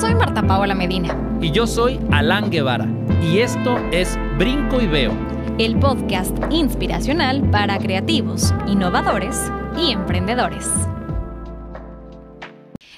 soy Marta Paola Medina. Y yo soy Alan Guevara. Y esto es Brinco y Veo. El podcast inspiracional para creativos, innovadores y emprendedores.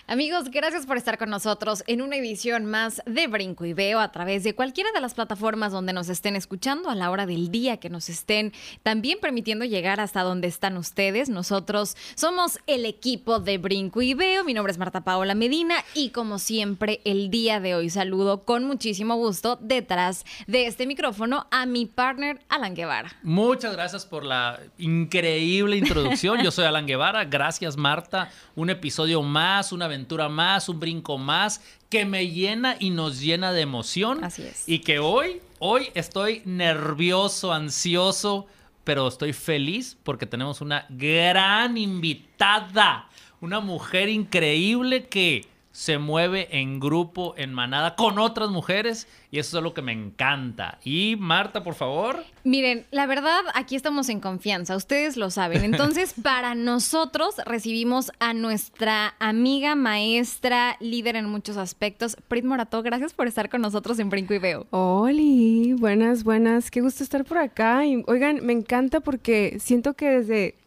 Amigos, gracias por estar con nosotros en una edición más de Brinco y Veo a través de cualquiera de las plataformas donde nos estén escuchando a la hora del día que nos estén también permitiendo llegar hasta donde están ustedes. Nosotros somos el equipo de Brinco y Veo. Mi nombre es Marta Paola Medina y como siempre el día de hoy saludo con muchísimo gusto detrás de este micrófono a mi partner Alan Guevara. Muchas gracias por la increíble introducción. Yo soy Alan Guevara. Gracias Marta. Un episodio más, una aventura más, un brinco más, que me llena y nos llena de emoción. Así es. Y que hoy, hoy estoy nervioso, ansioso, pero estoy feliz porque tenemos una gran invitada, una mujer increíble que se mueve en grupo, en manada, con otras mujeres y eso es lo que me encanta. Y Marta, por favor. Miren, la verdad, aquí estamos en confianza, ustedes lo saben. Entonces, para nosotros recibimos a nuestra amiga, maestra, líder en muchos aspectos, Prit Morato. Gracias por estar con nosotros en Brinco y Veo. Hola, buenas, buenas. Qué gusto estar por acá. Y, oigan, me encanta porque siento que desde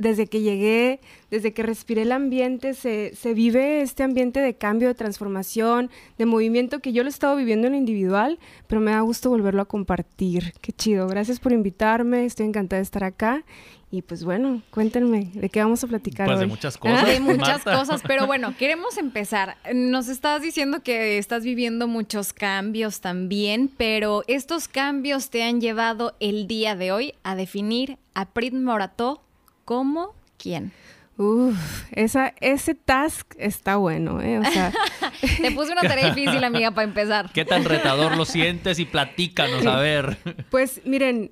desde que llegué, desde que respiré el ambiente, se, se, vive este ambiente de cambio, de transformación, de movimiento que yo lo he estado viviendo en lo individual, pero me da gusto volverlo a compartir. Qué chido. Gracias por invitarme. Estoy encantada de estar acá. Y pues bueno, cuéntenme, ¿de qué vamos a platicar pues hoy? de muchas cosas. De muchas cosas, pero bueno, queremos empezar. Nos estás diciendo que estás viviendo muchos cambios también, pero estos cambios te han llevado el día de hoy a definir a Prit Morató ¿Cómo? ¿Quién? Uf, esa, ese task está bueno, ¿eh? O sea... Te puse una tarea difícil, amiga, para empezar. ¿Qué tan retador lo sientes? Y platícanos, a ver. Pues miren,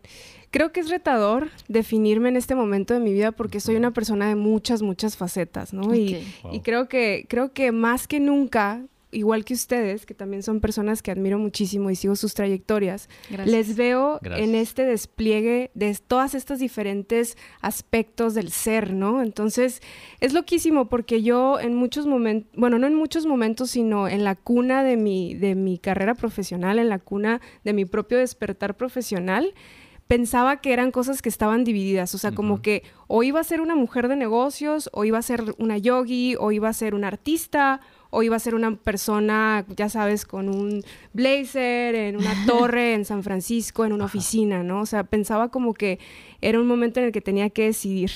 creo que es retador definirme en este momento de mi vida porque soy una persona de muchas, muchas facetas, ¿no? Okay. Y, Wow. y creo que, creo que más que nunca, igual que ustedes, que también son personas que admiro muchísimo y sigo sus trayectorias, Gracias. les veo Gracias. en este despliegue de todas estas diferentes aspectos del ser, ¿no? Entonces, es loquísimo porque yo en muchos momentos, bueno, no en muchos momentos, sino en la cuna de mi, de mi carrera profesional, en la cuna de mi propio despertar profesional, pensaba que eran cosas que estaban divididas, o sea, como que o iba a ser una mujer de negocios, o iba a ser una yogi, o iba a ser una artista, o iba a ser una persona, ya sabes, con un blazer en una torre en San Francisco, en una oficina, ¿no? O sea, pensaba como que era un momento en el que tenía que decidir.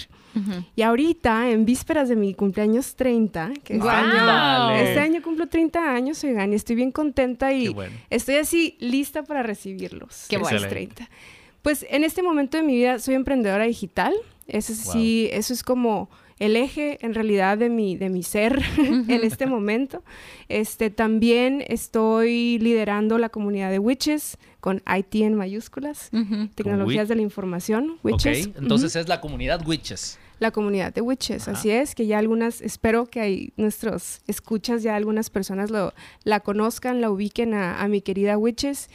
Y ahorita, en vísperas de mi cumpleaños 30, que este, ¡Guau! año, este año cumplo 30 años, oigan, y estoy bien contenta y bueno. estoy así lista para recibirlos. Qué bueno. 30. Pues en este momento de mi vida soy emprendedora digital. Eso Wow. sí, eso es como el eje en realidad de mi, de mi ser en este momento. Este, también estoy liderando la comunidad de Witches con IT en mayúsculas. Tecnologías de la información, Witches. Ok, entonces es la comunidad Witches. La comunidad de Witches, Ajá. así es, que ya algunas, espero que hay nuestros escuchas, ya algunas personas lo, la conozcan, la ubiquen a, a mi querida Witches.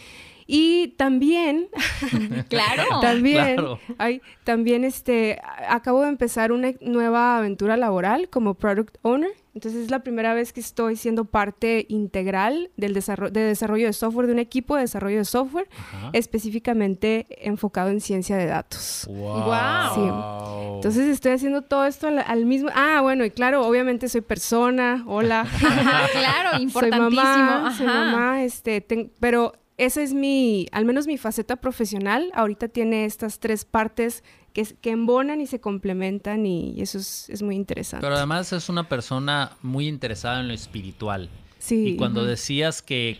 Y también, Claro. también, claro. ay, también este, a- acabo de empezar una nueva aventura laboral como Product Owner. Entonces es la primera vez que estoy siendo parte integral del desarrollo de, desarrollo de software, de un equipo de desarrollo de software, Ajá. específicamente enfocado en ciencia de datos. Wow. Entonces estoy haciendo todo esto al, al mismo... Ah, bueno, y claro, obviamente soy persona, hola. Claro, soy importantísimo. mamá, soy Ajá. mamá, este, ten- pero esa es mi, al menos mi faceta profesional, ahorita tiene estas tres partes que, que embonan y se complementan y eso es, es muy interesante. Pero además es una persona muy interesada en lo espiritual. sí. Y cuando decías que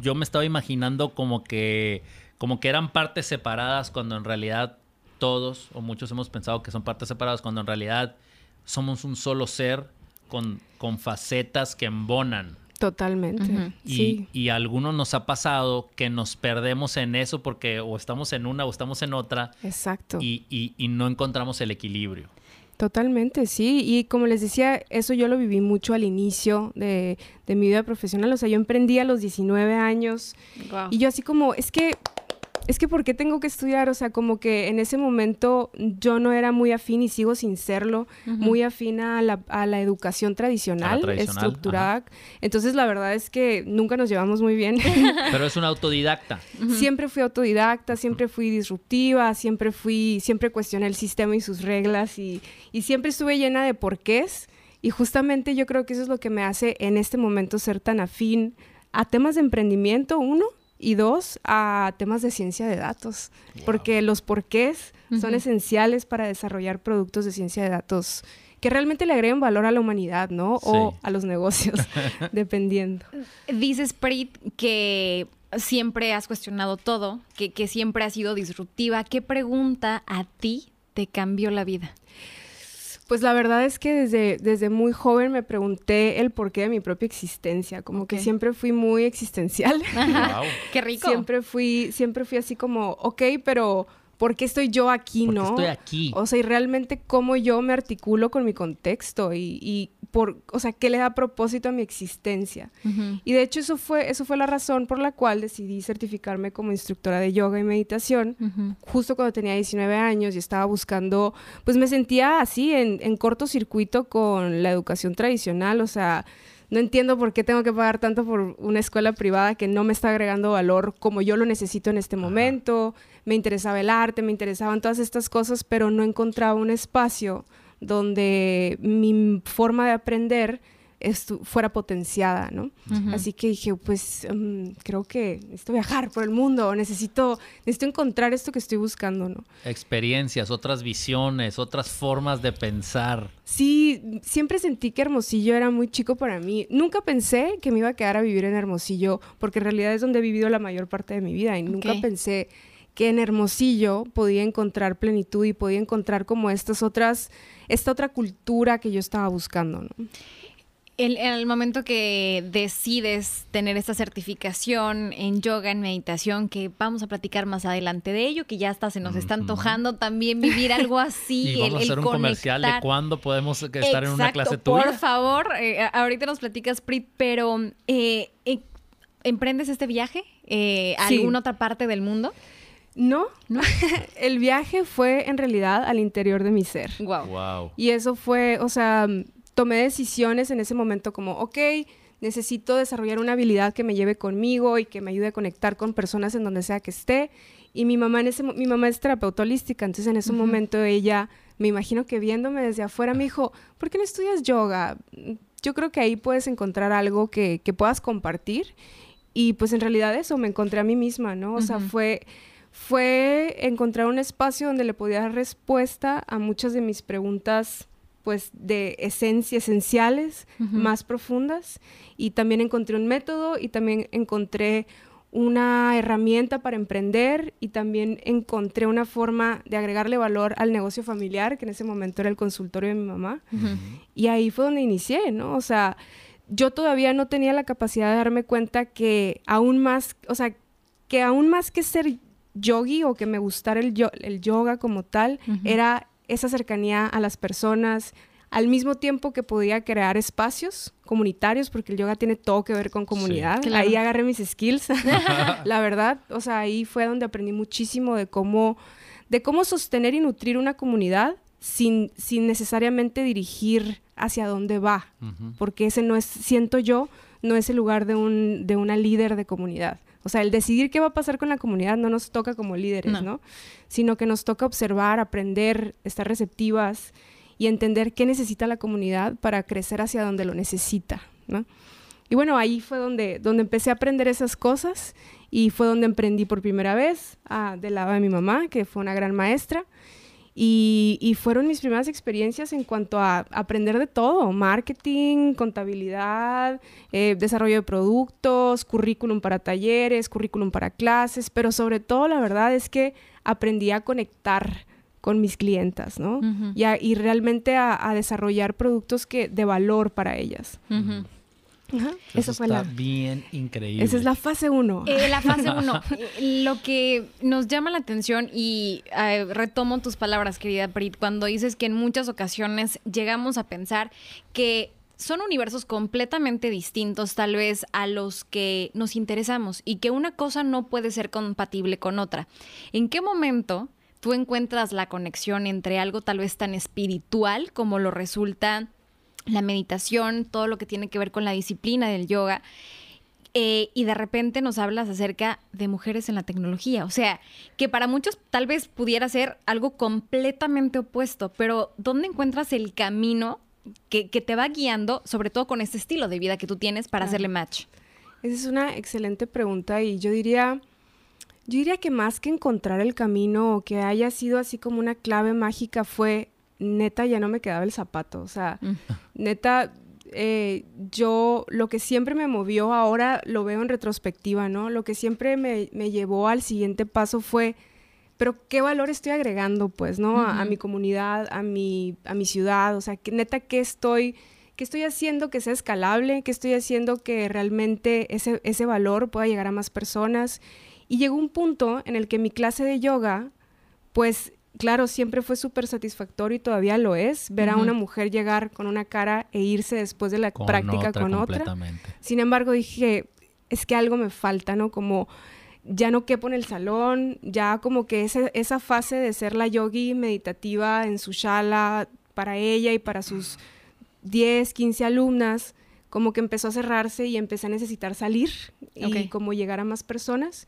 yo me estaba imaginando como que, como que eran partes separadas cuando en realidad todos o muchos hemos pensado que son partes separadas cuando en realidad somos un solo ser con, con facetas que embonan. Totalmente. Y, sí. y a algunos nos ha pasado que nos perdemos en eso porque o estamos en una o estamos en otra Exacto. y, y- y no encontramos el equilibrio. Totalmente, sí. Y como les decía, eso yo lo viví mucho al inicio de, de mi vida profesional. O sea, yo emprendí a los 19 años Guau. y yo así como, es que es que ¿por qué tengo que estudiar? O sea, como que en ese momento yo no era muy afín y sigo sin serlo, muy afín a la, a la educación tradicional, tradicional, estructurada. Entonces, la verdad es que nunca nos llevamos muy bien. Pero es una autodidacta. Siempre fui autodidacta, siempre fui disruptiva, siempre fui, siempre cuestioné el sistema y sus reglas y, y siempre estuve llena de porqués. Y justamente yo creo que eso es lo que me hace en este momento ser tan afín a temas de emprendimiento, uno, y dos, a temas de ciencia de datos, porque los porqués son esenciales para desarrollar productos de ciencia de datos que realmente le agreguen valor a la humanidad, ¿no? O a los negocios, dependiendo. Dices, Prit, que siempre has cuestionado todo, que, que siempre has sido disruptiva. ¿Qué pregunta a ti te cambió la vida? Pues la verdad es que desde, desde muy joven me pregunté el porqué de mi propia existencia, como que siempre fui muy existencial. Qué rico. Siempre fui, siempre fui así como, ok, pero ¿por qué estoy yo aquí, no? estoy aquí. O sea, y realmente cómo yo me articulo con mi contexto y, y por, o sea, qué le da propósito a mi existencia. Y de hecho eso fue, eso fue la razón por la cual decidí certificarme como instructora de yoga y meditación, justo cuando tenía 19 años y estaba buscando, pues me sentía así en, en cortocircuito con la educación tradicional, o sea, no entiendo por qué tengo que pagar tanto por una escuela privada que no me está agregando valor como yo lo necesito en este momento. Me interesaba el arte, me interesaban todas estas cosas, pero no encontraba un espacio donde mi forma de aprender fuera potenciada, ¿no? Así que dije, pues mm, creo que necesito viajar por el mundo, necesito, necesito encontrar esto que estoy buscando, ¿no? Experiencias, otras visiones, otras formas de pensar. Sí, siempre sentí que Hermosillo era muy chico para mí. Nunca pensé que me iba a quedar a vivir en Hermosillo, porque en realidad es donde he vivido la mayor parte de mi vida y nunca pensé que en Hermosillo podía encontrar plenitud y podía encontrar como estas otras, esta otra cultura que yo estaba buscando, ¿no? En, el momento que decides tener esta certificación en yoga, en meditación, que vamos a platicar más adelante de ello, que ya hasta se nos está antojando también vivir algo así. y vamos a hacer un comercial de cuándo podemos estar en una clase tuya. Por favor, eh, ahorita nos platicas, Prit, pero eh, eh, ¿emprendes este viaje a alguna otra parte del mundo? No, ¿No? el viaje fue en realidad al interior de mi ser. Wow. wow. Y eso fue, o sea, tomé decisiones en ese momento como, ok, necesito desarrollar una habilidad que me lleve conmigo y que me ayude a conectar con personas en donde sea que esté. Y mi mamá, en ese, mi mamá es terapeuta holística, entonces en ese momento ella, me imagino que viéndome desde afuera, me dijo, ¿por qué no estudias yoga? Yo creo que ahí puedes encontrar algo que, que puedas compartir. Y pues en realidad eso, me encontré a mí misma, ¿no? O sea, fue fue encontrar un espacio donde le podía dar respuesta a muchas de mis preguntas pues de esencia, esenciales, más profundas. Y también encontré un método y también encontré una herramienta para emprender y también encontré una forma de agregarle valor al negocio familiar, que en ese momento era el consultorio de mi mamá. Y ahí fue donde inicié, ¿no? O sea, yo todavía no tenía la capacidad de darme cuenta que aún más, o sea, que aún más que ser yogi o que me gustara el, el yoga como tal, era esa cercanía a las personas, al mismo tiempo que podía crear espacios comunitarios, porque el yoga tiene todo que ver con comunidad. Ahí agarré mis skills, la verdad. O sea, ahí fue donde aprendí muchísimo de cómo, de cómo sostener y nutrir una comunidad sin, sin necesariamente dirigir hacia dónde va, porque ese no es, siento yo, no es el lugar de, un, de una líder de comunidad. O sea, el decidir qué va a pasar con la comunidad no nos toca como líderes, ¿no? Sino que nos toca observar, aprender, estar receptivas y entender qué necesita la comunidad para crecer hacia donde lo necesita, ¿no? Y bueno, ahí fue donde, donde empecé a aprender esas cosas y fue donde emprendí por primera vez ah, del lado de mi mamá, que fue una gran maestra. Y, fueron mis primeras experiencias en cuanto a aprender de todo, marketing, contabilidad, eh, desarrollo de productos, currículum para talleres, currículum para clases, pero sobre todo la verdad es que aprendí a conectar con mis clientas, ¿no? y, realmente a, desarrollar productos que, de valor para ellas. Eso, fue está bien increíble. Esa es la fase 1. Eh, la fase 1. Lo que nos llama la atención, y eh, retomo tus palabras, querida Prit, cuando dices que en muchas ocasiones llegamos a pensar que son universos completamente distintos tal vez a los que nos interesamos y que una cosa no puede ser compatible con otra. ¿En qué momento tú encuentras la conexión entre algo tal vez tan espiritual como lo resulta la meditación, todo lo que tiene que ver con la disciplina del yoga? Eh, y de repente nos hablas acerca de mujeres en la tecnología. O sea, que para muchos tal vez pudiera ser algo completamente opuesto, pero ¿dónde encuentras el camino que, te va guiando, sobre todo con este estilo de vida que tú tienes para hacerle match? Esa es una excelente pregunta y yo diría, yo diría que más que encontrar el camino o que haya sido así como una clave mágica fue, neta, ya no me quedaba el zapato. O sea, mm. neta, eh, yo lo que siempre me movió, ahora lo veo en retrospectiva, ¿no? Lo que siempre me, llevó al siguiente paso fue, pero ¿qué valor estoy agregando, pues, ¿no? a, mi comunidad, a mi, a mi ciudad, o sea, que, neta, ¿qué estoy, qué estoy haciendo que sea escalable? ¿Qué estoy haciendo que realmente ese, ese valor pueda llegar a más personas? Y llegó un punto en el que mi clase de yoga, pues claro, siempre fue súper satisfactorio y todavía lo es, ver a una mujer llegar con una cara e irse después de la práctica con otra. Sin embargo, dije, es que algo me falta, ¿no? Como ya no quepo en el salón, ya como que esa fase de ser la yogi meditativa en su shala para ella y para sus 10, 15 alumnas, como que empezó a cerrarse y empecé a necesitar salir y como llegar a más personas.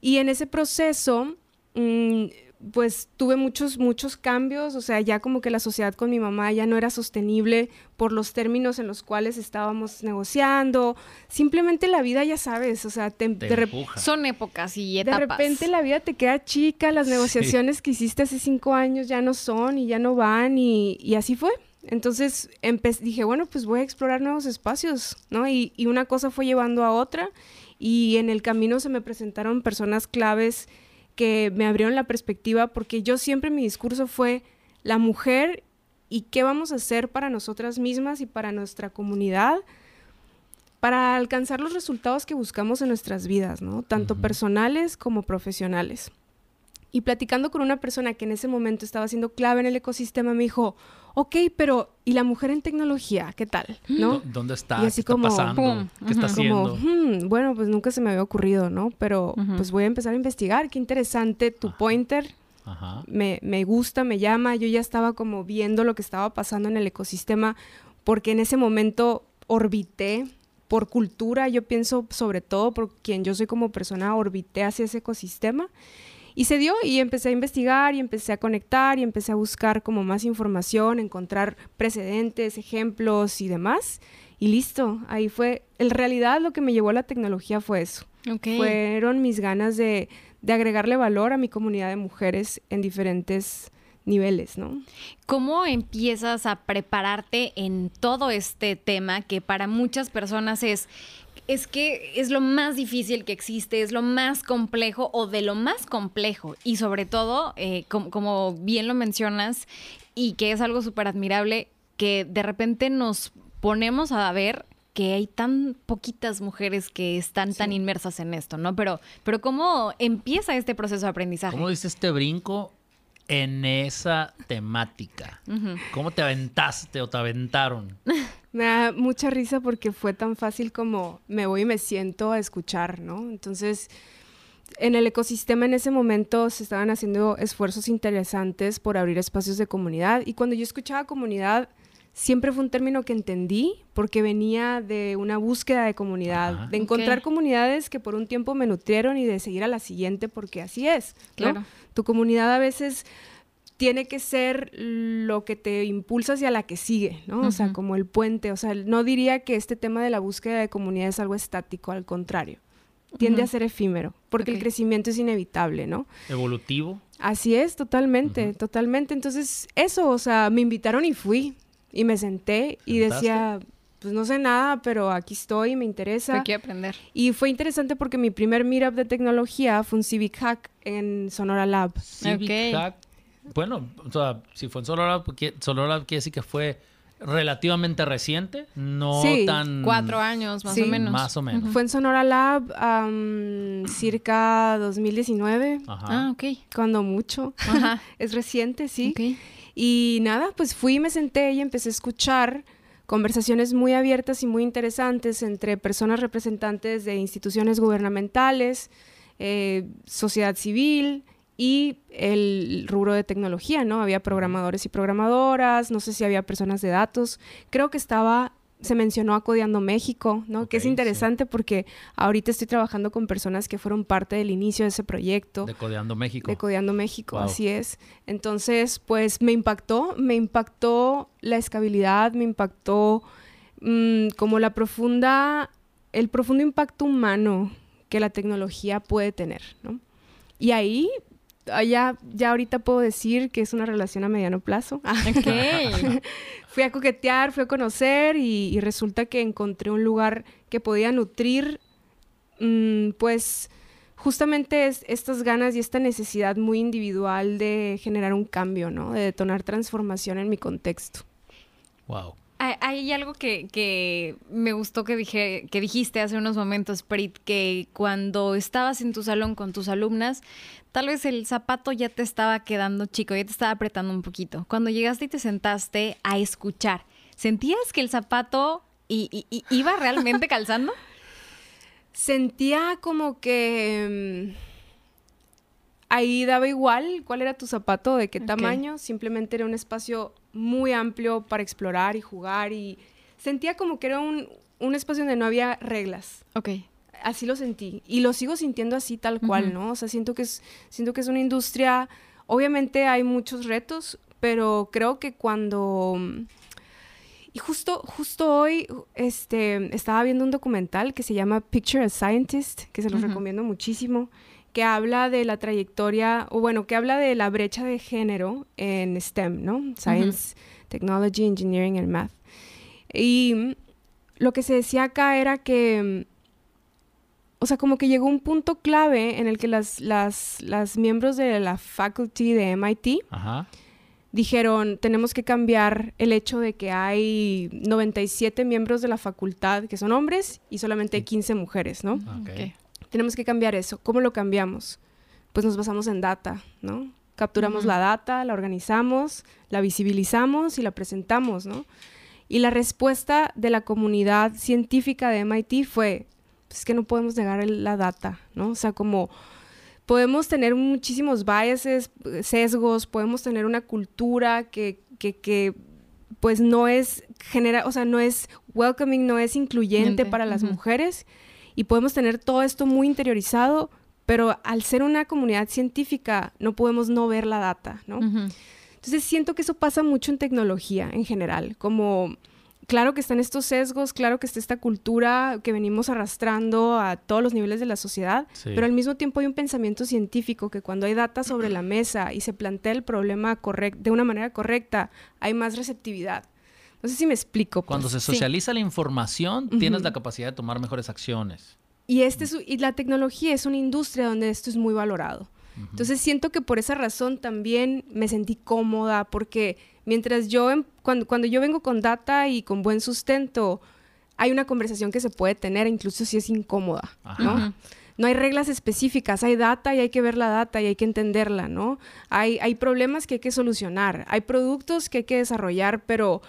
Y en ese proceso... Mm, pues tuve muchos, muchos cambios, o sea, ya como que la sociedad con mi mamá ya no era sostenible por los términos en los cuales estábamos negociando, simplemente la vida ya sabes, o sea, te, son épocas y etapas. De repente la vida te queda chica, las negociaciones que hiciste hace cinco años ya no son y ya no van y, y así fue. Entonces dije, bueno, pues voy a explorar nuevos espacios, ¿no? Y, y una cosa fue llevando a otra y en el camino se me presentaron personas claves que me abrieron la perspectiva porque yo siempre mi discurso fue la mujer y qué vamos a hacer para nosotras mismas y para nuestra comunidad para alcanzar los resultados que buscamos en nuestras vidas, ¿no? Tanto personales como profesionales. Y platicando con una persona que en ese momento estaba siendo clave en el ecosistema, me dijo, ok, pero ¿y la mujer en tecnología? ¿Qué tal? ¿No? ¿Dónde está? Y así ¿Qué está pasando? ¿Qué está haciendo? Hmm, bueno, pues nunca se me había ocurrido, ¿no? Pero pues voy a empezar a investigar. Qué interesante tu pointer. Me, me gusta, me llama. Yo ya estaba como viendo lo que estaba pasando en el ecosistema porque en ese momento orbité por cultura, yo pienso sobre todo por quien yo soy como persona, orbité hacia ese ecosistema. Y se dio y empecé a investigar y empecé a conectar y empecé a buscar como más información, encontrar precedentes, ejemplos y demás. Y listo, ahí fue. En realidad lo que me llevó a la tecnología fue eso. Fueron mis ganas de, de agregarle valor a mi comunidad de mujeres en diferentes niveles, ¿no? ¿Cómo empiezas a prepararte en todo este tema que para muchas personas es es que es lo más difícil que existe, es lo más complejo o de lo más complejo. Y sobre todo, eh, como, bien lo mencionas, y que es algo súper admirable, que de repente nos ponemos a ver que hay tan poquitas mujeres que están tan inmersas en esto, ¿no? Pero, pero ¿cómo empieza este proceso de aprendizaje? ¿Cómo dice este brinco en esa temática? ¿Cómo te aventaste o te aventaron? Me da mucha risa porque fue tan fácil como me voy y me siento a escuchar, ¿no? Entonces, en el ecosistema en ese momento se estaban haciendo esfuerzos interesantes por abrir espacios de comunidad y cuando yo escuchaba comunidad, siempre fue un término que entendí porque venía de una búsqueda de comunidad, de encontrar comunidades que por un tiempo me nutrieron y de seguir a la siguiente porque así es, Claro. Tu comunidad a veces tiene que ser lo que te impulsa hacia la que sigue, ¿no? O sea, como el puente. O sea, no diría que este tema de la búsqueda de comunidad es algo estático, al contrario. Tiende a ser efímero, porque el crecimiento es inevitable, ¿no? Evolutivo. Así es, totalmente, totalmente. Entonces, eso, o sea, me invitaron y fui. Y me senté y decía, pues no sé nada, pero aquí estoy, me interesa. Hay que aprender. Y fue interesante porque mi primer meetup de tecnología fue un Civic Hack en Sonora Lab. Civic Hack bueno, o sea, si fue en Sonora, Sonora quiere decir que fue relativamente reciente, no tan... Cuatro años, más o menos. Más o menos. Fue en Sonora Lab um, circa 2019. Ajá. Ah, ok. Cuando mucho. Ajá. es reciente, sí. Y nada, pues fui, me senté y empecé a escuchar conversaciones muy abiertas y muy interesantes entre personas representantes de instituciones gubernamentales, eh, sociedad civil y el rubro de tecnología, ¿no? Había programadores y programadoras, no sé si había personas de datos. Creo que estaba se mencionó a Codeando México, ¿no? que es interesante porque ahorita estoy trabajando con personas que fueron parte del inicio de ese proyecto. De Codeando México. De Codeando México, así es. Entonces, pues me impactó, me impactó la escalabilidad, me impactó mm, como la profunda, el profundo impacto humano que la tecnología puede tener, ¿no? Y ahí ya, ya ahorita puedo decir que es una relación a mediano plazo. fui a coquetear, fui a conocer y, resulta que encontré un lugar que podía nutrir, mm, pues, justamente es, estas ganas y esta necesidad muy individual de generar un cambio, ¿no? De detonar transformación en mi contexto. Wow. Hay, algo que, me gustó que, dije, que dijiste hace unos momentos, Prit, que cuando estabas en tu salón con tus alumnas, tal vez el zapato ya te estaba quedando chico, ya te estaba apretando un poquito. Cuando llegaste y te sentaste a escuchar, ¿sentías que el zapato iba realmente calzando? Sentía como que... Ahí daba igual cuál era tu zapato, de qué tamaño, simplemente era un espacio muy amplio para explorar y jugar y sentía como que era un, espacio donde no había reglas. Ok. Así lo sentí y lo sigo sintiendo así tal cual, ¿no? O sea, siento que es siento que es una industria obviamente hay muchos retos, pero creo que cuando y justo, justo hoy este, estaba viendo un documental que se llama Picture a Scientist, que se los recomiendo muchísimo que habla de la trayectoria, o bueno, que habla de la brecha de género en STEM, ¿no? Science, Technology, Engineering and Math. Y lo que se decía acá era que, o sea, como que llegó un punto clave en el que las, las, las miembros de la faculty de MIT dijeron, tenemos que cambiar el hecho de que hay 97 miembros de la facultad que son hombres y solamente 15 mujeres, ¿no? Okay. Tenemos que cambiar eso. ¿Cómo lo cambiamos? Pues nos basamos en data, ¿no? Capturamos la data, la organizamos, la visibilizamos y la presentamos, ¿no? Y la respuesta de la comunidad científica de MIT fue, pues que no podemos negar la data, ¿no? O sea, como podemos tener muchísimos biases, sesgos, podemos tener una cultura que, que, pues no es genera, o sea, no es welcoming, no es incluyente para las mujeres y podemos tener todo esto muy interiorizado, pero al ser una comunidad científica no podemos no ver la data, ¿no? Entonces siento que eso pasa mucho en tecnología en general, como claro que están estos sesgos, claro que está esta cultura que venimos arrastrando a todos los niveles de la sociedad, pero al mismo tiempo hay un pensamiento científico que cuando hay data sobre la mesa y se plantea el problema de una manera correcta, hay más receptividad. No sé si me explico. Pues. Cuando se socializa la información, tienes la capacidad de tomar mejores acciones. Y, este y la tecnología es una industria donde esto es muy valorado. Entonces siento que por esa razón también me sentí cómoda porque mientras yo, em, cuando, cuando yo vengo con data y con buen sustento, hay una conversación que se puede tener, incluso si es incómoda, ¿no? No hay reglas específicas, hay data y hay que ver la data y hay que entenderla, ¿no? Hay, hay problemas que hay que solucionar, hay productos que hay que desarrollar, pero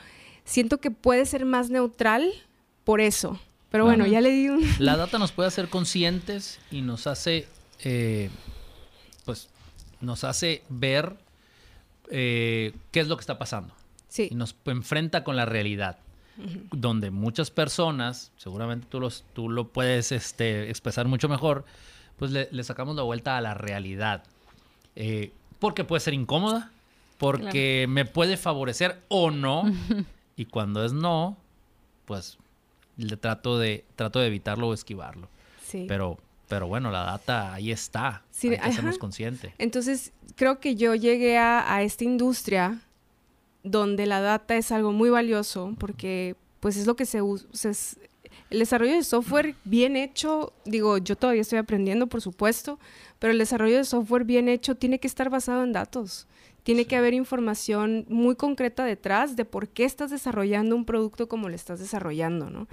siento que puede ser más neutral por eso. Pero bueno, ya le di un... La data nos puede hacer conscientes y nos hace, eh, pues, nos hace ver eh, qué es lo que está pasando. Sí. Y nos enfrenta con la realidad. Donde muchas personas, seguramente tú, los, tú lo puedes este, expresar mucho mejor, pues le, sacamos la vuelta a la realidad. Eh, porque puede ser incómoda, porque me puede favorecer o no. Y cuando es no, pues le trato de, trato de evitarlo o esquivarlo. Sí. Pero, pero bueno, la data ahí está. Sí, hay que hacernos consciente. Entonces, creo que yo llegué a, esta industria donde la data es algo muy valioso porque pues es lo que se usa. el desarrollo de software bien hecho, digo, yo todavía estoy aprendiendo, por supuesto, pero el desarrollo de software bien hecho tiene que estar basado en datos. Tiene que haber información muy concreta detrás de por qué estás desarrollando un producto como lo estás desarrollando, ¿no?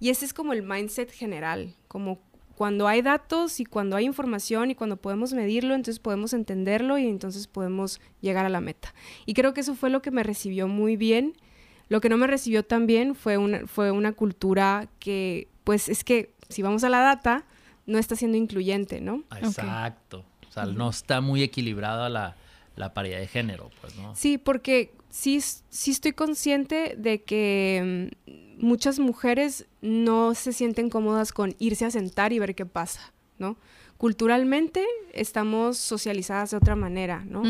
Y ese es como el mindset general, como cuando hay datos y cuando hay información y cuando podemos medirlo, entonces podemos entenderlo y entonces podemos llegar a la meta. Y creo que eso fue lo que me recibió muy bien Lo que no me recibió tan bien fue una, fue una cultura que, pues es que si vamos a la data, no está siendo incluyente, ¿no? Exacto. O sea, no está muy equilibrada la, la paridad de género, pues, ¿no? Sí, porque sí, sí estoy consciente de que mm, muchas mujeres no se sienten cómodas con irse a sentar y ver qué pasa, ¿no? Culturalmente estamos socializadas de otra manera, ¿no?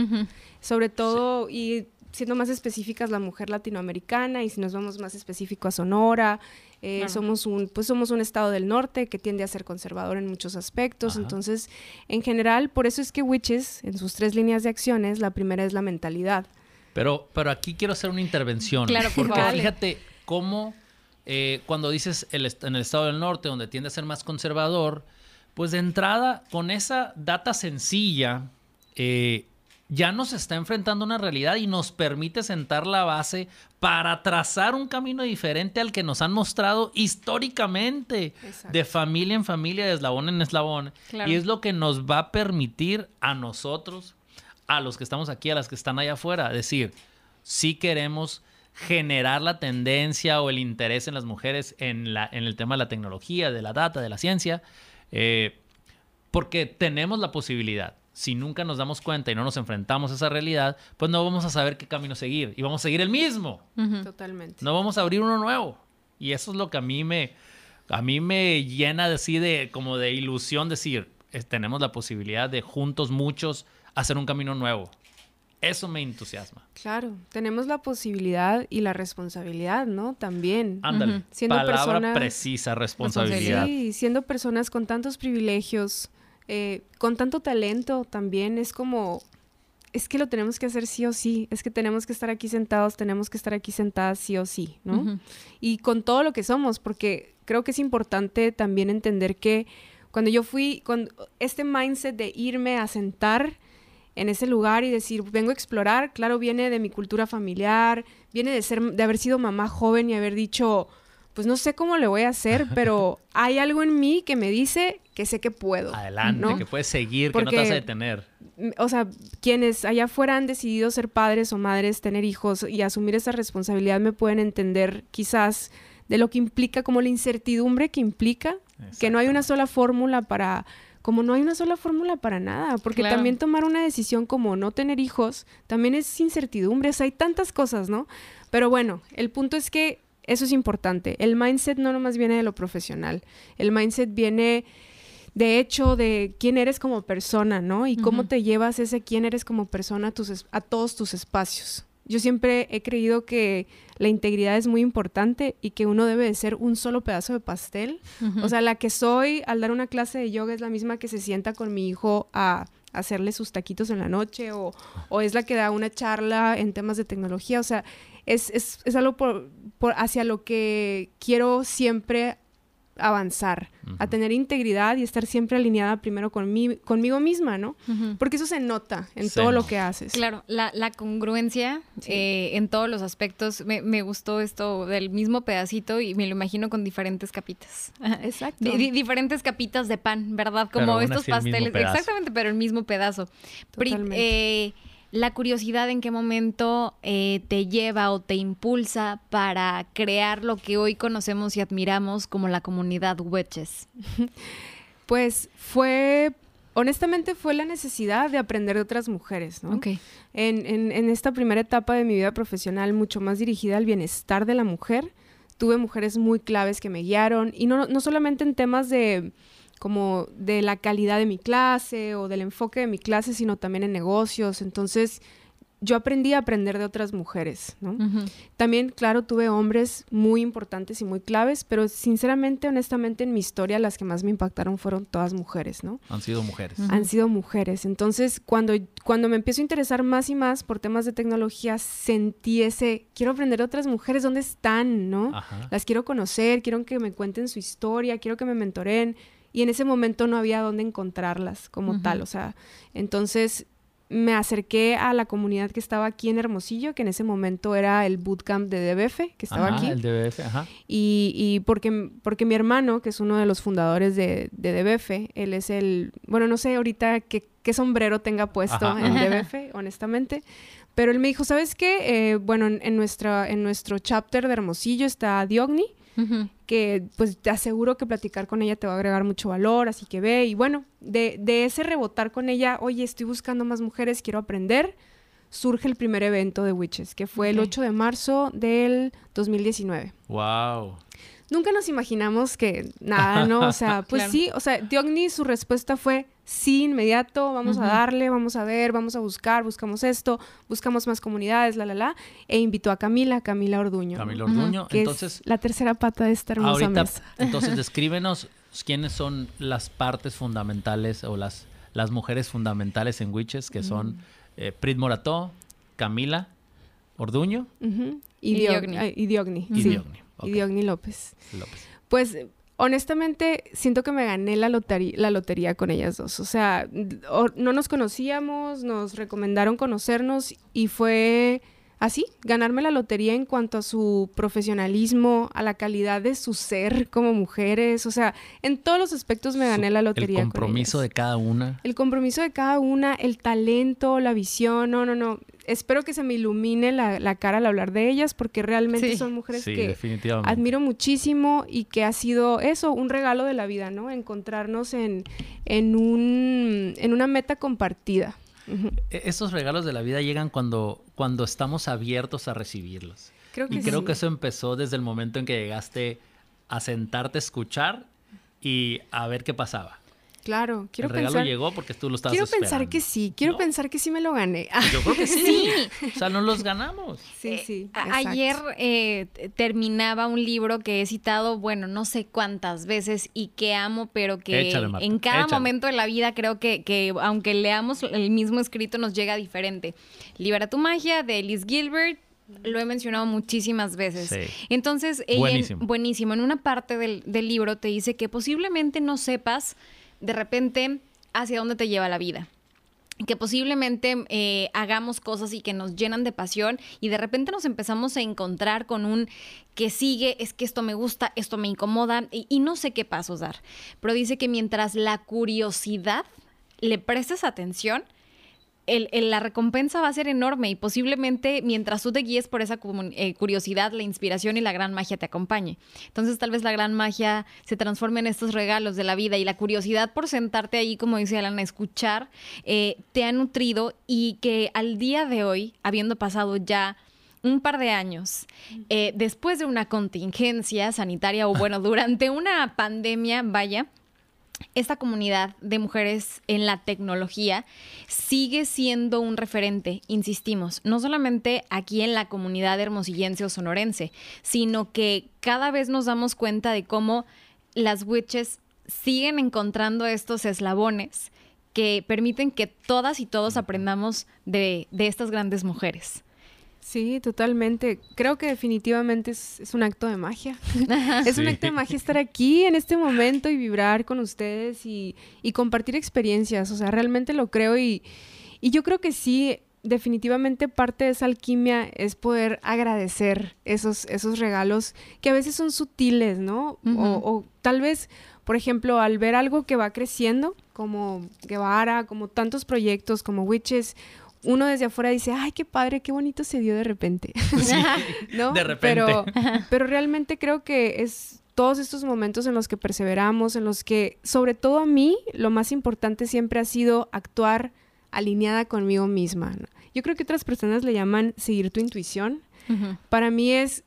Sobre todo, y siendo más específicas, la mujer latinoamericana, y si nos vamos más específico a Sonora, eh, somos un, pues somos un estado del norte que tiende a ser conservador en muchos aspectos. Entonces, en general, por eso es que Witches, en sus tres líneas de acciones, la primera es la mentalidad. Pero, pero aquí quiero hacer una intervención. Claro, porque fíjate cómo eh, cuando dices el, en el estado del norte, donde tiende a ser más conservador, pues de entrada, con esa data sencilla, eh, ya nos está enfrentando una realidad y nos permite sentar la base para trazar un camino diferente al que nos han mostrado históricamente, de familia en familia, de eslabón en eslabón. Y es lo que nos va a permitir a nosotros, a los que estamos aquí, a las que están allá afuera, decir, si queremos generar la tendencia o el interés en las mujeres en, la, en el tema de la tecnología, de la data, de la ciencia, eh, porque tenemos la posibilidad si nunca nos damos cuenta y no nos enfrentamos a esa realidad, pues no vamos a saber qué camino seguir y vamos a seguir el mismo. Totalmente. No vamos a abrir uno nuevo. Y eso es lo que a mí me, a mí me llena de, así de, como de ilusión decir, tenemos la posibilidad de juntos muchos hacer un camino nuevo. Eso me entusiasma. Claro, tenemos la posibilidad y la responsabilidad, ¿no? También. Ándale. siendo Palabra precisa, responsabilidad. Sí, siendo personas con tantos privilegios, eh, con tanto talento también es como, es que lo tenemos que hacer sí o sí, es que tenemos que estar aquí sentados, tenemos que estar aquí sentadas sí o sí, ¿no? Y con todo lo que somos, porque creo que es importante también entender que cuando yo fui, con este mindset de irme a sentar en ese lugar y decir, vengo a explorar, claro, viene de mi cultura familiar, viene de ser, de haber sido mamá joven y haber dicho, pues no sé cómo le voy a hacer, pero hay algo en mí que me dice que sé que puedo. Adelante, que puedes seguir, que no te vas a detener. O sea, quienes allá afuera han decidido ser padres o madres, tener hijos y asumir esa responsabilidad me pueden entender quizás de lo que implica, como la incertidumbre que implica, que no hay una sola fórmula para como no hay una sola fórmula para nada, porque también tomar una decisión como no tener hijos también es incertidumbre, o sea, hay tantas cosas, ¿no? Pero bueno, el punto es que eso es importante. El mindset no nomás viene de lo profesional. El mindset viene, de hecho, de quién eres como persona, ¿no? Y cómo te llevas ese quién eres como persona a, tus, a todos tus espacios. Yo siempre he creído que la integridad es muy importante y que uno debe de ser un solo pedazo de pastel. O sea, la que soy al dar una clase de yoga es la misma que se sienta con mi hijo a hacerle sus taquitos en la noche o, o es la que da una charla en temas de tecnología. O sea, es, es, es algo por, por, hacia lo que quiero siempre avanzar, a tener integridad y estar siempre alineada primero con conmigo misma, ¿no? Porque eso se nota en todo lo que haces. Claro, la, la congruencia eh, en todos los aspectos. Me, me, gustó esto del mismo pedacito y me lo imagino con diferentes capitas. Exacto. diferentes capitas de pan, ¿verdad? Como estos pasteles. Exactamente, pero el mismo pedazo. Totalmente. Eh, la curiosidad en qué momento eh, te lleva o te impulsa para crear lo que hoy conocemos y admiramos como la comunidad Witches? Pues fue, honestamente fue la necesidad de aprender de otras mujeres, ¿no? Okay. En, en, esta primera etapa de mi vida profesional, mucho más dirigida al bienestar de la mujer, tuve mujeres muy claves que me guiaron, y no, no solamente en temas de como de la calidad de mi clase o del enfoque de mi clase, sino también en negocios. Entonces, yo aprendí a aprender de otras mujeres, ¿no? También, claro, tuve hombres muy importantes y muy claves, pero sinceramente, honestamente, en mi historia las que más me impactaron fueron todas mujeres, ¿no? Han sido mujeres. Han sido mujeres. Entonces, cuando, cuando me empiezo a interesar más y más por temas de tecnología, sentí ese, quiero aprender de otras mujeres, ¿dónde están, no? Las quiero conocer, quiero que me cuenten su historia, quiero que me mentoren y en ese momento no había dónde encontrarlas como tal, o sea, entonces me acerqué a la comunidad que estaba aquí en Hermosillo, que en ese momento era el bootcamp de DBF, que estaba Ajá, aquí. El DBF, ajá. Y, y porque, porque mi hermano, que es uno de los fundadores de, de DBF, él es el, bueno, no sé ahorita qué, qué sombrero tenga puesto Ajá. en DBF, honestamente, pero él me dijo, ¿sabes qué? Eh, bueno, en, en nuestra, en nuestro chapter de Hermosillo está Diogni, Que pues te aseguro que platicar con ella te va a agregar mucho valor, así que ve. Y bueno, de, de ese rebotar con ella, oye, estoy buscando más mujeres, quiero aprender, surge el primer evento de Witches, que fue el Ok. 8 de marzo del 2019. Wow. Nunca nos imaginamos que nada, ¿no? O sea, pues Claro. sí, o sea, Diogni su respuesta fue sí, inmediato, vamos a darle, vamos a ver, vamos a buscar, buscamos esto, buscamos más comunidades, la, la, la, e invitó a Camila, Camila Orduño. Ujú. Orduño. Que Entonces, es la tercera pata de esta hermosa ahorita, mesa. entonces descríbenos quiénes son las partes fundamentales o las, las mujeres fundamentales en Witches, que Mm. son eh, Prit Morató, Camila Orduño. Y Y, Diog- Diogni. y Diogni. y sí. Diogni. Y Diogni López. López. Pues honestamente siento que me gané la lotería, la lotería con ellas dos. O sea, no nos conocíamos, nos recomendaron conocernos y fue así, ganarme la lotería en cuanto a su profesionalismo, a la calidad de su ser como mujeres. O sea, en todos los aspectos me gané Su- la lotería. El con compromiso de cada una. El compromiso de cada una, el talento, la visión, no, no, no. Espero que se me ilumine la, la cara al hablar de ellas porque realmente Sí. son mujeres Sí, que admiro muchísimo y que ha sido eso, un regalo de la vida, ¿no? Encontrarnos en, en, un, en una meta compartida. E- Esos regalos de la vida llegan cuando, cuando estamos abiertos a recibirlos. Creo que Y creo sí. que eso empezó desde el momento en que llegaste a sentarte a escuchar y a ver qué pasaba. Claro, quiero el regalo pensar. llegó porque tú lo estabas Quiero pensar esperando. que sí, quiero ¿No? pensar que sí me lo gané. Ah, Yo creo que sí. O sea, no los ganamos. sí, sí. A- exacto. Ayer eh, terminaba un libro que he citado, bueno, no sé cuántas veces y que amo, pero que Échale, Marta, en cada échale. momento de la vida creo que, que aunque leamos el mismo escrito nos llega diferente. Libera tu magia de Liz Gilbert. Lo he mencionado muchísimas veces. Sí. Entonces, ella en- Buenísimo. buenísimo. En una parte del, del libro te dice que posiblemente no sepas de repente hacia dónde te lleva la vida que posiblemente eh, hagamos cosas y que nos llenan de pasión y de repente nos empezamos a encontrar con un que sigue, es que esto me gusta, esto me incomoda y, y no sé qué pasos dar. Pero dice que mientras la curiosidad le prestes atención, el- el- la recompensa va a ser enorme y posiblemente mientras tú te guíes por esa eh, curiosidad, la inspiración y la gran magia te acompañe. Entonces tal vez la gran magia se transforme en estos regalos de la vida y la curiosidad por sentarte ahí, como dice Alan, a escuchar, eh, te ha nutrido y que al día de hoy, habiendo pasado ya un par de años, eh, después de una contingencia sanitaria o bueno, durante una pandemia, vaya, esta comunidad de mujeres en la tecnología sigue siendo un referente, insistimos, no solamente aquí en la comunidad hermosillense o sonorense, sino que cada vez nos damos cuenta de cómo las witches siguen encontrando estos eslabones que permiten que todas y todos aprendamos de, de estas grandes mujeres. Sí, totalmente. Creo que definitivamente es, es un acto de magia. es un acto de magia estar aquí en este momento y vibrar con ustedes y, y compartir experiencias. O sea, realmente lo creo y, y yo creo que sí, definitivamente parte de esa alquimia es poder agradecer esos, esos regalos que a veces son sutiles, ¿no? O, o tal vez, por ejemplo, al ver algo que va creciendo, como Guevara, como tantos proyectos, como Witches, uno desde afuera dice, ay, qué padre, qué bonito se dio de repente. ¿No? De repente. Pero, pero realmente creo que es todos estos momentos en los que perseveramos, en los que, sobre todo a mí, lo más importante siempre ha sido actuar alineada conmigo misma. ¿no? Yo creo que otras personas le llaman seguir tu intuición. Para mí es,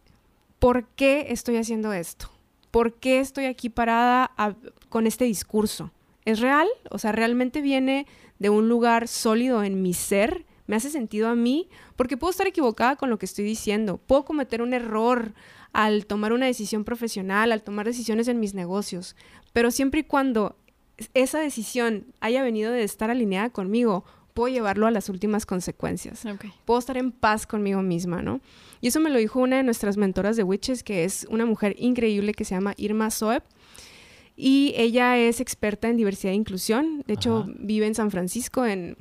¿por qué estoy haciendo esto? ¿Por qué estoy aquí parada a- con este discurso? ¿Es real? O sea, ¿realmente viene de un lugar sólido en mi ser? ¿Me hace sentido a mí? Porque puedo estar equivocada con lo que estoy diciendo. Puedo cometer un error al tomar una decisión profesional, al tomar decisiones en mis negocios. Pero siempre y cuando esa decisión haya venido de estar alineada conmigo, puedo llevarlo a las últimas consecuencias puedo estar en paz conmigo misma, ¿no? Y eso me lo dijo una de nuestras mentoras de Witches, que es una mujer increíble que se llama Irma Soeb. Y ella es experta en diversidad e inclusión. De hecho, Ajá. vive en San Francisco, en,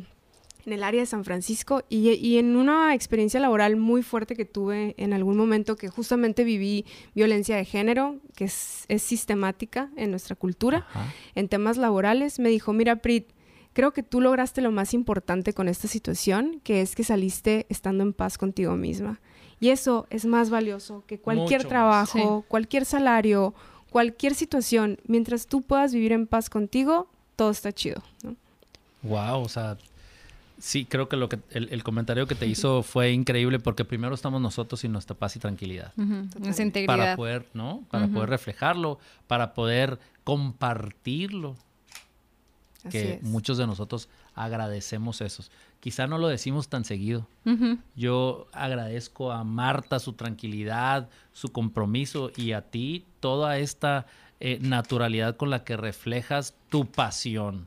en el área de San Francisco y, y, en una experiencia laboral muy fuerte que tuve en algún momento que justamente viví violencia de género, que es, es sistemática en nuestra cultura, Ajá. en temas laborales, me dijo, mira Prit, creo que tú lograste lo más importante con esta situación, que es que saliste estando en paz contigo misma. Y eso es más valioso que cualquier Mucho trabajo, cualquier salario, cualquier situación. Mientras tú puedas vivir en paz contigo, todo está chido. ¿no? Wow, o sea, sí, creo que lo que el, el comentario que te hizo fue increíble porque primero estamos nosotros y nuestra paz y tranquilidad. Esa integridad. Para poder, ¿no? Para poder reflejarlo, para poder compartirlo. Así que es. muchos de nosotros agradecemos esos. Quizá no lo decimos tan seguido. Yo agradezco a Marta su tranquilidad, su compromiso y a ti toda esta eh, naturalidad con la que reflejas tu pasión.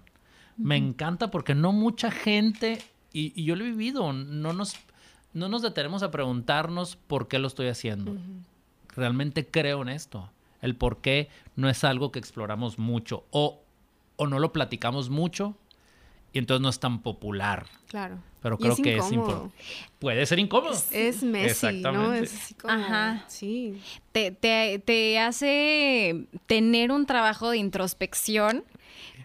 Me encanta porque no mucha gente, y, y yo lo he vivido, no nos, no nos detenemos a preguntarnos por qué lo estoy haciendo. Realmente creo en esto. El por qué no es algo que exploramos mucho o, o no lo platicamos mucho y entonces no es tan popular. Claro. Pero Y creo es que es importante. Puede ser incómodo. Es Messi, ¿no? Exactamente. Es así como... Ajá. Sí. te, te- te hace tener un trabajo de introspección,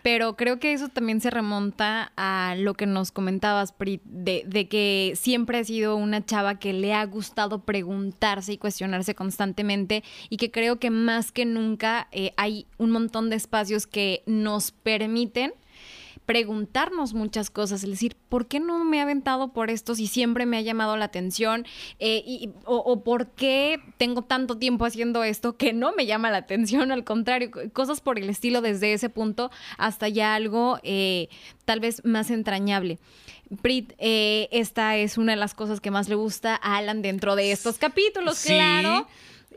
pero creo que eso también se remonta a lo que nos comentabas, Pri, de, de que siempre ha sido una chava que le ha gustado preguntarse y cuestionarse constantemente y que creo que más que nunca eh, hay un montón de espacios que nos permiten preguntarnos muchas cosas, es decir, ¿por qué no me he aventado por esto si siempre me ha llamado la atención? Eh, y, o, o por qué tengo tanto tiempo haciendo esto que no me llama la atención? Al contrario, co- cosas por el estilo desde ese punto hasta ya algo eh, tal vez más entrañable. Prit, eh, esta es una de las cosas que más le gusta a Alan dentro de estos capítulos, Sí. claro.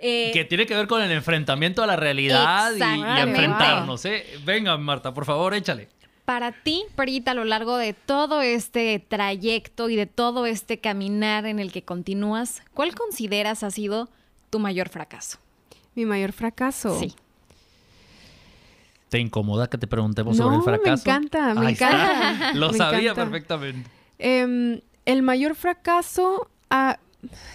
Eh, que tiene que ver con el enfrentamiento a la realidad y- y, enfrentarnos. ¿eh? Venga, Marta, por favor, échale. Para ti, Perita, a lo largo de todo este trayecto y de todo este caminar en el que continúas, ¿cuál consideras ha sido tu mayor fracaso? Mi mayor fracaso. Sí. ¿Te incomoda que te preguntemos No, sobre el me fracaso? encanta, me Ahí está. encanta. Lo Me sabía encanta. perfectamente. Em, el mayor fracaso, ah,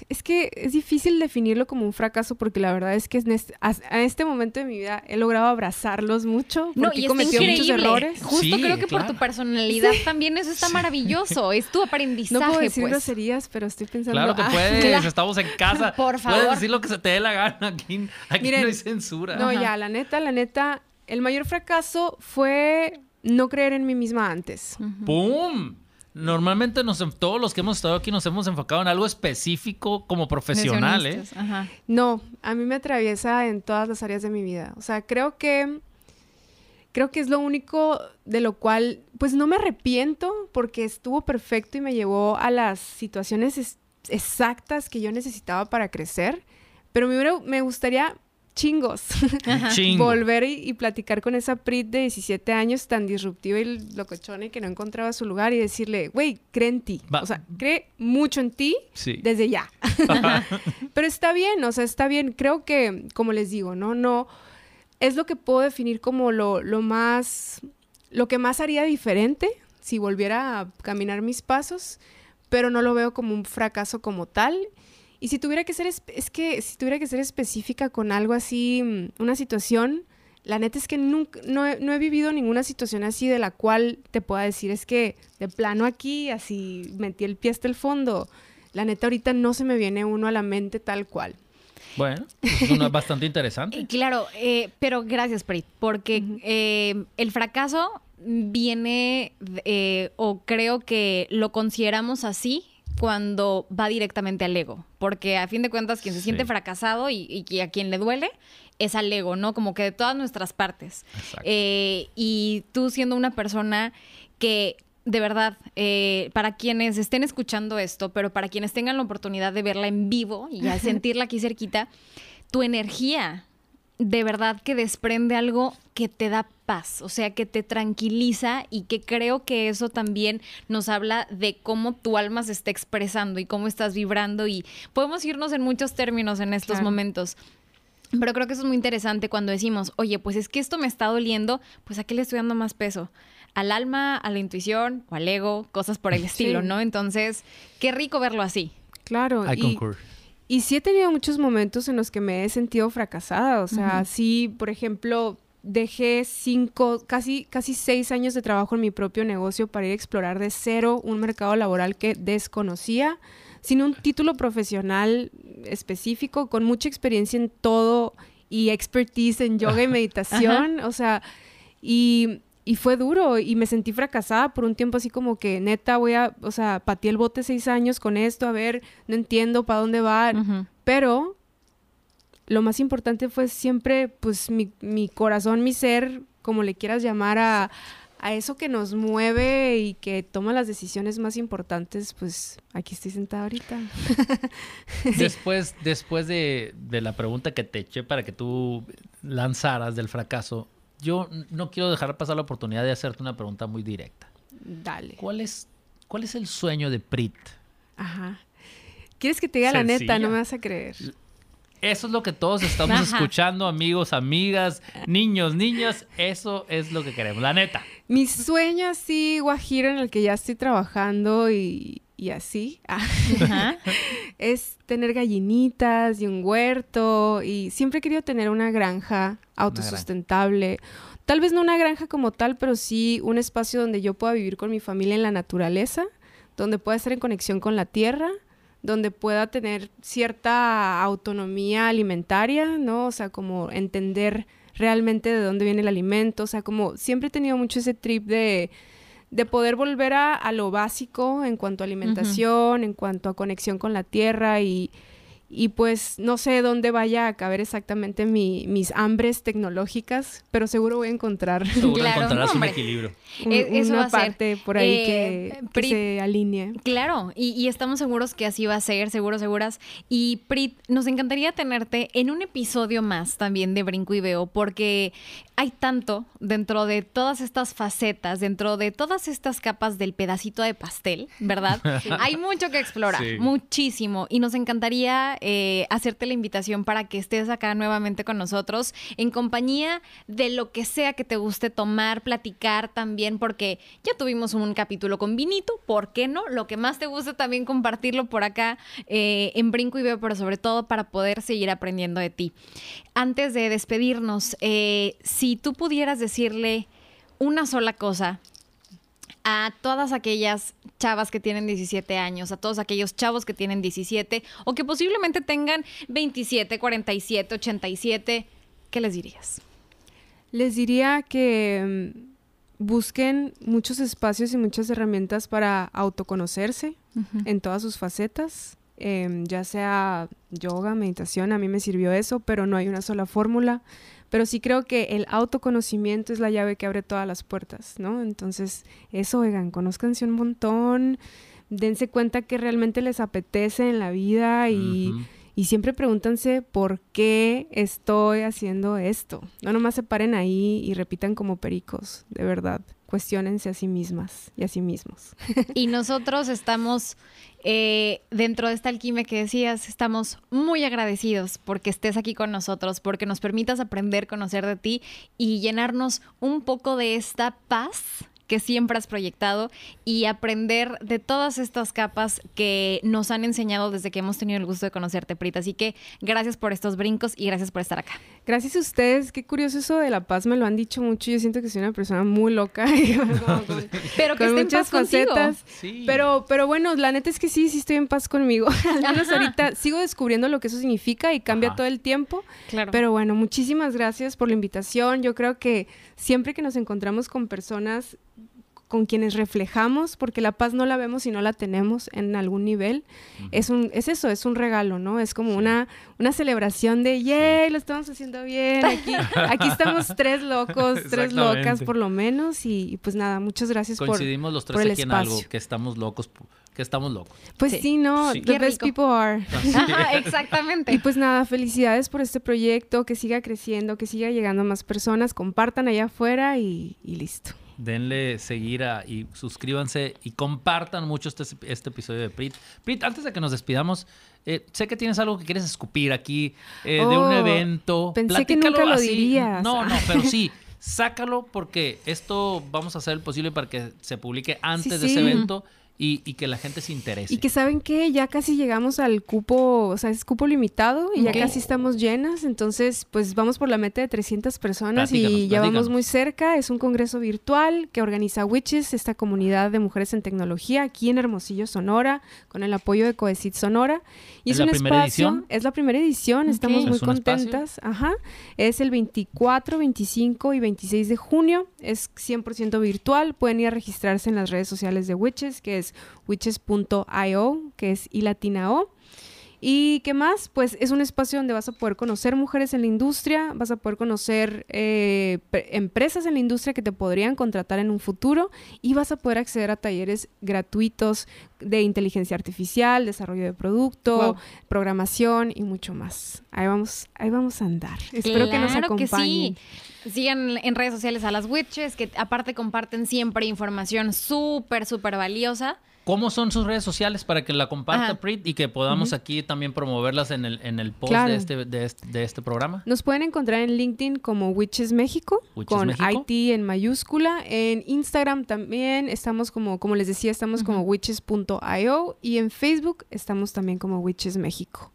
es que es difícil definirlo como un fracaso porque la verdad es que en este, a, a este momento de mi vida he logrado abrazarlos mucho No, y cometido muchos errores. Justo Sí, creo que por tu personalidad también eso está maravilloso. Es tu aprendizaje, No puedo decir pues. groserías, pero estoy pensando... Claro que ah, puedes, Claro. estamos en casa. Por Puedes favor. decir lo que se te dé la gana. Aquí, aquí Miren, no hay censura. No, Ajá. ya, la neta, la neta, el mayor fracaso fue no creer en mí misma antes. ¡Pum! Normalmente nos, todos los que hemos estado aquí nos hemos enfocado en algo específico como profesional, ¿eh? Ajá. No, a mí me atraviesa en todas las áreas de mi vida. O sea, creo que creo que es lo único de lo cual pues no me arrepiento porque estuvo perfecto y me llevó a las situaciones es- exactas que yo necesitaba para crecer, pero me, hubiera- me gustaría chingos Chingo. volver y, y platicar con esa Prit de 17 años tan disruptiva y locochona y que no encontraba su lugar y decirle, güey, cree en ti. Va- O sea, cree mucho en ti Sí. desde ya. Pero está bien, o sea, está bien. Creo que, como les digo, ¿no? No, es lo que puedo definir como lo, lo más, lo que más haría diferente si volviera a caminar mis pasos, pero no lo veo como un fracaso como tal. Y si tuviera que ser, es que si tuviera que ser específica con algo así, mm, una situación, la neta es que nunca, no, he, no he vivido ninguna situación así de la cual te pueda decir, es que de plano aquí, así metí el pie hasta el fondo. La neta ahorita no se me viene uno a la mente tal cual. Bueno, es una- bastante Eh, interesante. Claro, eh, pero gracias, Prit, porque eh, el fracaso viene, eh, o creo que lo consideramos así cuando va directamente al ego, porque a fin de cuentas quien se siente Sí. fracasado y, y a quien le duele es al ego, ¿no? Como que de todas nuestras partes. Eh, y tú siendo una persona que de verdad, eh, para quienes estén escuchando esto, pero para quienes tengan la oportunidad de verla en vivo y al sentirla aquí cerquita, tu energía de verdad que desprende algo que te da paz, o sea, que te tranquiliza y que creo que eso también nos habla de cómo tu alma se está expresando y cómo estás vibrando y podemos irnos en muchos términos en estos Claro. momentos. Pero creo que eso es muy interesante cuando decimos, oye, pues es que esto me está doliendo, pues ¿a qué le estoy dando más peso? al alma, a la intuición o al ego, cosas por el estilo, Sí. ¿no? Entonces, qué rico verlo así. Claro. I y- concur. Y sí he tenido muchos momentos en los que me he sentido fracasada. O sea, sí, por ejemplo, dejé cinco, casi, casi seis años de trabajo en mi propio negocio para ir a explorar de cero un mercado laboral que desconocía, sin un título profesional específico, con mucha experiencia en todo y expertise en yoga y meditación. O sea, y, y fue duro y me sentí fracasada por un tiempo así como que neta voy a, o sea, pateé el bote seis años con esto, a ver, no entiendo para dónde va, pero lo más importante fue siempre, pues, mi, mi corazón, mi ser, como le quieras llamar, a, a eso que nos mueve y que toma las decisiones más importantes, pues, aquí estoy sentada ahorita. Después, después de, de la pregunta que te eché para que tú lanzaras del fracaso, yo no quiero dejar pasar la oportunidad de hacerte una pregunta muy directa. Dale. ¿Cuál es, cuál es el sueño de Prit? Ajá. ¿Quieres que te diga la neta? No me vas a creer. Eso es lo que todos estamos Ajá. escuchando, amigos, amigas, niños, niñas. Eso es lo que queremos, la neta. Mi sueño así, guajiro, en el que ya estoy trabajando y, y así, ah, Ajá. es tener gallinitas y un huerto y siempre he querido tener una granja autosustentable. Tal vez no una granja como tal, pero sí un espacio donde yo pueda vivir con mi familia en la naturaleza, donde pueda estar en conexión con la tierra, donde pueda tener cierta autonomía alimentaria, ¿no? O sea, como entender realmente de dónde viene el alimento, o sea, como siempre he tenido mucho ese trip de, de poder volver a, a lo básico en cuanto a alimentación, en cuanto a conexión con la tierra y, y pues no sé dónde vaya a caber exactamente mi- mis hambres tecnológicas, pero seguro voy a encontrar Seguro Claro, encontrarás un equilibrio. un- E- eso una va a ser. parte por ahí Eh, que, se alinee. Claro, y, y estamos seguros que así va a ser, seguros, seguras. Y Prit, nos encantaría tenerte en un episodio más también de Brinco y Veo, porque hay tanto dentro de todas estas facetas, dentro de todas estas capas del pedacito de pastel, ¿verdad? Hay mucho que explorar, Sí. muchísimo. Y nos encantaría eh, hacerte la invitación para que estés acá nuevamente con nosotros, en compañía de lo que sea que te guste tomar, platicar también, porque ya tuvimos un capítulo con vinito, ¿por qué no? Lo que más te guste también compartirlo por acá eh, en Brinco y Veo, pero sobre todo para poder seguir aprendiendo de ti. Antes de despedirnos, eh, si tú pudieras decirle una sola cosa a todas aquellas chavas que tienen 17 años, a todos aquellos chavos que tienen 17 o que posiblemente tengan 27, 47, 87, ¿qué les dirías? Les diría que mm, busquen muchos espacios y muchas herramientas para autoconocerse en todas sus facetas, em, ya sea yoga, meditación, a mí me sirvió eso, pero no hay una sola fórmula. Pero sí creo que el autoconocimiento es la llave que abre todas las puertas, ¿no? Entonces, eso, oigan, conózcanse un montón, dense cuenta que realmente les apetece en la vida y, y siempre pregúntanse por qué estoy haciendo esto. No nomás se paren ahí y repitan como pericos, de verdad. Cuestiónense a sí mismas y a sí mismos. Y nosotros estamos, eh, dentro de esta alquimia que decías, estamos muy agradecidos porque estés aquí con nosotros, porque nos permitas aprender, conocer de ti y llenarnos un poco de esta paz que siempre has proyectado y aprender de todas estas capas que nos han enseñado desde que hemos tenido el gusto de conocerte, Prita. Así que gracias por estos brincos y gracias por estar acá. Gracias a ustedes, qué curioso eso de la paz, me lo han dicho mucho. Yo siento que soy una persona muy loca, y como con, Pero que con esté en muchas paz contigo. facetas. Sí. Pero, pero bueno, la neta es que sí, sí estoy en paz conmigo. Al menos Ajá. ahorita sigo descubriendo lo que eso significa y cambia Ajá. todo el tiempo. Claro. Pero bueno, muchísimas gracias por la invitación. Yo creo que siempre que nos encontramos con personas con quienes reflejamos, porque la paz no la vemos y no la tenemos en algún nivel, es un es eso, es un regalo, ¿no? Es como Sí. una una celebración de ¡yay! Lo estamos haciendo bien. Aquí aquí estamos tres locos, tres locas por lo menos y, y pues nada, muchas gracias por Coincidimos los por tres el aquí en algo, espacio. que estamos locos, que estamos locos. Pues Sí. sí, no, Sí. the best people are. Ajá, exactamente. Y pues nada, felicidades por este proyecto, que siga creciendo, que siga llegando a más personas, compartan allá afuera y, y listo. Denle seguir a- y suscríbanse y compartan mucho este, este episodio de Prit. Prit, antes de que nos despidamos, eh, sé que tienes algo que quieres escupir aquí eh, de un Oh, evento. pensé que Platícalo nunca lo dirías. No, no, pero sí. sácalo porque esto vamos a hacer el posible para que se publique antes Sí, de ese sí. evento y, y que la gente se interese. Y que saben que ya casi llegamos al cupo, o sea, es cupo limitado y ya casi estamos llenas, entonces pues vamos por la meta de 300 personas Platícanos, y ya vamos muy cerca. Es un congreso virtual que organiza Witches, esta comunidad de mujeres en tecnología aquí en Hermosillo, Sonora, con el apoyo de Coesit Sonora. Y ¿Es es, la un primera espacio, edición? es la primera edición, estamos muy ¿Es un espacio? contentas. Ajá. Es el 24, 25 y 26 de junio, es 100% virtual. Pueden ir a registrarse en las redes sociales de Witches, que es witches.io, que es i latina o. ¿Y qué más? Pues es un espacio donde vas a poder conocer mujeres en la industria, vas a poder conocer eh, pre- empresas en la industria que te podrían contratar en un futuro y vas a poder acceder a talleres gratuitos de inteligencia artificial, desarrollo de producto, Wow. programación y mucho más. Ahí vamos, ahí vamos a andar. Espero que nos acompañen. sí. Sigan en redes sociales a las witches, que aparte comparten siempre información súper, súper valiosa. ¿Cómo son sus redes sociales para que la comparta. Prit y que podamos aquí también promoverlas en el, en el post Claro. de, este, de, este, de este programa? Nos pueden encontrar en LinkedIn como Witches México, Witches con México. IT en mayúscula. En Instagram también estamos como, como les decía, estamos como witches.io y en Facebook estamos también como Witches México.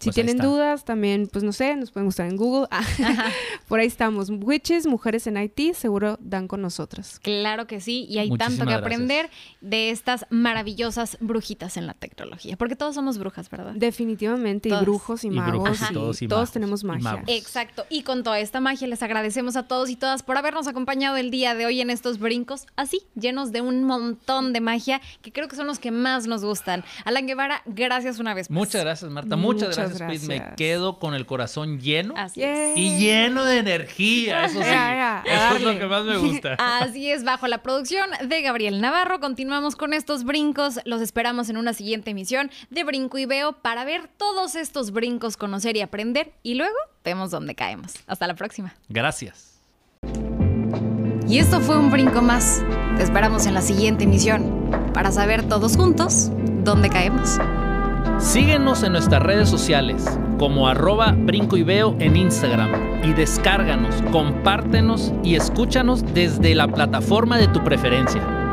Si Pues tienen dudas, también, pues no sé, nos pueden buscar en Google. Ah, Por ahí estamos. Witches, mujeres en IT, seguro dan con nosotras. Claro que sí, y hay Muchísimas tanto que gracias. aprender de estas maravillosas brujitas en la tecnología, porque todos somos brujas, ¿verdad? Definitivamente, y brujos y, Y magos. brujos y todos y todos magos, tenemos y magia. magos. Exacto, y con toda esta magia les agradecemos a todos y todas por habernos acompañado el día de hoy en estos brincos, así, llenos de un montón de magia que creo que son los que más nos gustan. Alan Guevara, gracias una vez más. Muchas gracias, Marta. Muchas, Muchas gracias, Me quedo con el corazón lleno Así Yay. es. y lleno de energía. Eso sí. Eso es lo que más me gusta. Así es, bajo la producción de Gabriel Navarro. Continuamos con estos brincos. Los esperamos en una siguiente emisión de Brinco y Veo para ver todos estos brincos, conocer y aprender. Y luego vemos dónde caemos. Hasta la próxima. Gracias. Y esto fue un brinco más. Te esperamos en la siguiente emisión para saber todos juntos dónde caemos. Síguenos en nuestras redes sociales como arroba brinco y veo en Instagram y descárganos, compártenos y escúchanos desde la plataforma de tu preferencia.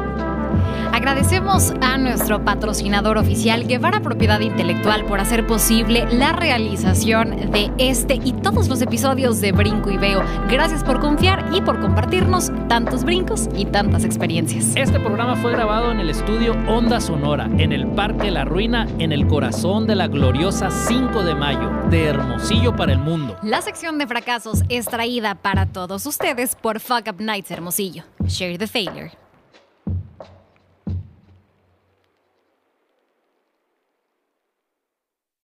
Agradecemos a nuestro patrocinador oficial Guevara Propiedad Intelectual por hacer posible la realización de este y todos los episodios de Brinco y Veo. Gracias por confiar y por compartirnos tantos brincos y tantas experiencias. Este programa fue grabado en el estudio Onda Sonora, en el Parque La Ruina, en el corazón de la gloriosa 5 de mayo, de Hermosillo para el mundo. La sección de fracasos es traída para todos ustedes por Fuck Up Nights Hermosillo. Share the failure.